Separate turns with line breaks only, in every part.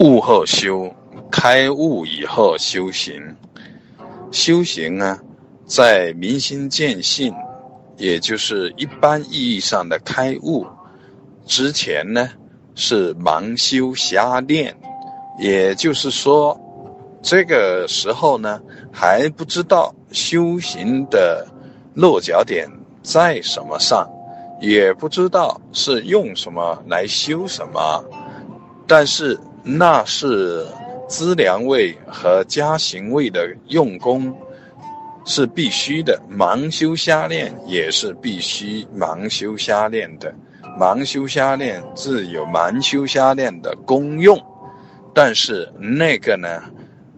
悟后修，开悟以后修行。修行呢，在明心见性，也就是一般意义上的开悟之前呢，是盲修瞎练。也就是说，这个时候呢，还不知道修行的落脚点在什么上，也不知道是用什么来修什么，但是。那是资粮位和加行位的用功是必须的，盲修瞎练也是必须盲修瞎练的。盲修瞎练自有盲修瞎练的功用，但是那个呢，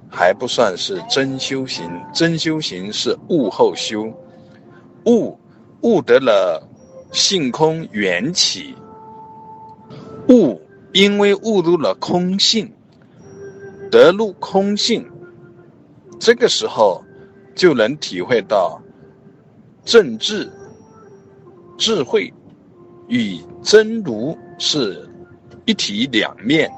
还不算是真修行。真修行是悟后修，悟悟得了性空缘起，悟。因为悟入了空性，得入空性，这个时候就能体会到正智、智慧与真如是一体两面。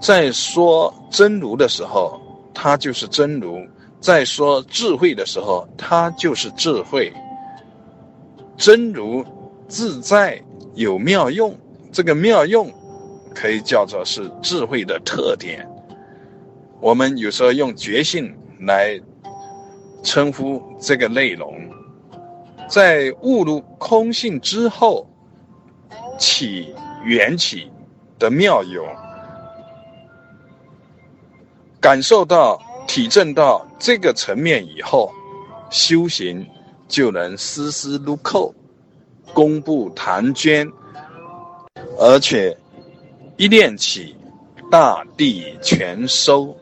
在说真如的时候，它就是真如；在说智慧的时候，它就是智慧。真如自在有妙用，这个妙用。可以叫做是智慧的特点。我们有时候用觉性来称呼这个内容，在悟入空性之后起缘起的妙有，感受到、体证到这个层面以后，修行就能丝丝入扣，功不唐捐，而且。一念起，大地全收。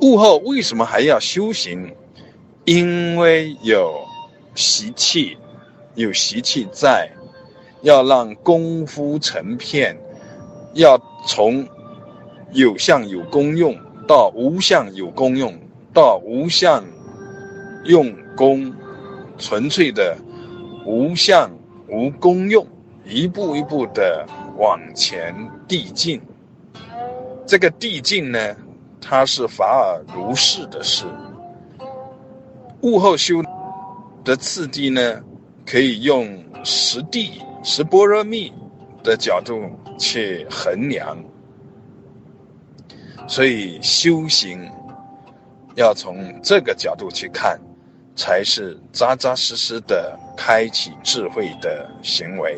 悟后为什么还要修行？因为有习气，有习气在，要让功夫成片，要从有相有功用到无相有功用，到无相用功，纯粹的无相无功用，一步一步的。往前递进，这个递进呢，它是法尔如是的事。悟后修的次第呢，可以用十地、十般若蜜的角度去衡量。所以修行要从这个角度去看，才是扎扎实实的开启智慧的行为。